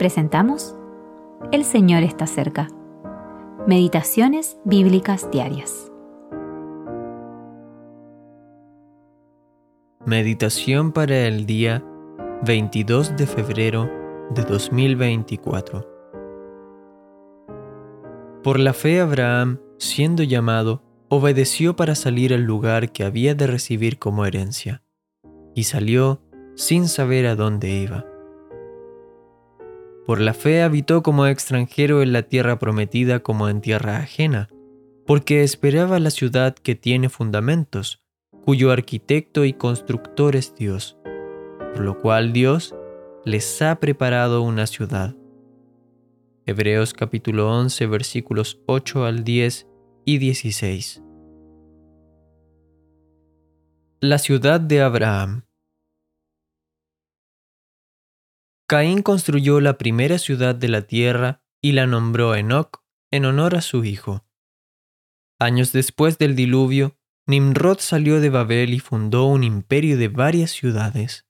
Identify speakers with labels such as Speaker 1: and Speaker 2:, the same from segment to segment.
Speaker 1: presentamos El Señor está cerca. Meditaciones Bíblicas Diarias.
Speaker 2: Meditación para el día 22 de febrero de 2024. Por la fe Abraham, siendo llamado, obedeció para salir al lugar que había de recibir como herencia, y salió sin saber a dónde iba. Por la fe habitó como extranjero en la tierra prometida como en tierra ajena, porque esperaba la ciudad que tiene fundamentos, cuyo arquitecto y constructor es Dios, por lo cual Dios les ha preparado una ciudad. Hebreos capítulo 11 versículos 8 al 10 y 16. La ciudad de Abraham. Caín construyó la primera ciudad de la tierra y la nombró Enoch en honor a su hijo. Años después del diluvio, Nimrod salió de Babel y fundó un imperio de varias ciudades.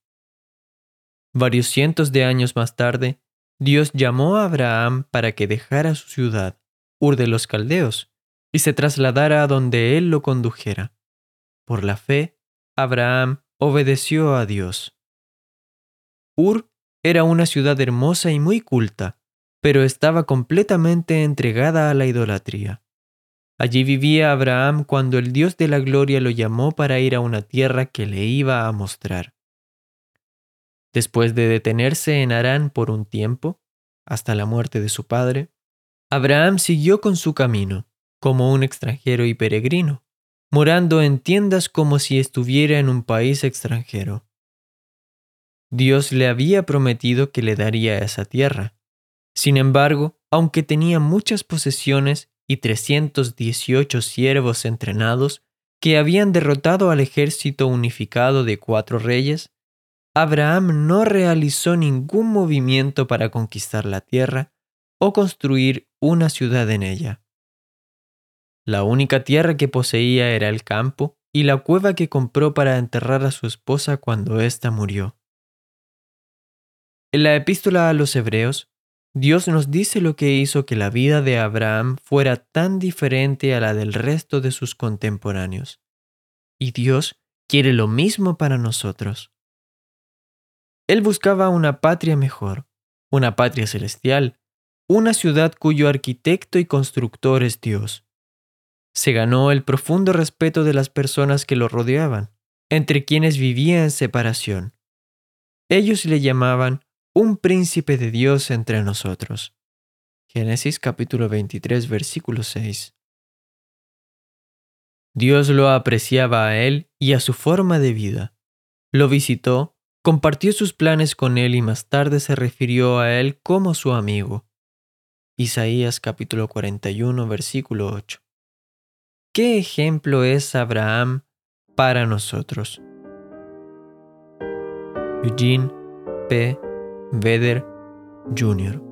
Speaker 2: Varios cientos de años más tarde, Dios llamó a Abraham para que dejara su ciudad, Ur de los Caldeos, y se trasladara a donde él lo condujera. Por la fe, Abraham obedeció a Dios. Ur era una ciudad hermosa y muy culta, pero estaba completamente entregada a la idolatría. Allí vivía Abraham cuando el Dios de la gloria lo llamó para ir a una tierra que le iba a mostrar. Después de detenerse en Harán por un tiempo, hasta la muerte de su padre, Abraham siguió con su camino, como un extranjero y peregrino, morando en tiendas como si estuviera en un país extranjero. Dios le había prometido que le daría esa tierra. Sin embargo, aunque tenía muchas posesiones y 318 siervos entrenados que habían derrotado al ejército unificado de cuatro reyes, Abraham no realizó ningún movimiento para conquistar la tierra o construir una ciudad en ella. La única tierra que poseía era el campo y la cueva que compró para enterrar a su esposa cuando ésta murió. En la epístola a los Hebreos, Dios nos dice lo que hizo que la vida de Abraham fuera tan diferente a la del resto de sus contemporáneos. Y Dios quiere lo mismo para nosotros. Él buscaba una patria mejor, una patria celestial, una ciudad cuyo arquitecto y constructor es Dios. Se ganó el profundo respeto de las personas que lo rodeaban, entre quienes vivía en separación. Ellos le llamaban un príncipe de Dios entre nosotros. Génesis capítulo 23 versículo 6. Dios lo apreciaba a él y a su forma de vida. Lo visitó, compartió sus planes con él y más tarde se refirió a él como su amigo. Isaías capítulo 41 versículo 8. ¿Qué ejemplo es Abraham para nosotros? Eugene P. Vedder Jr.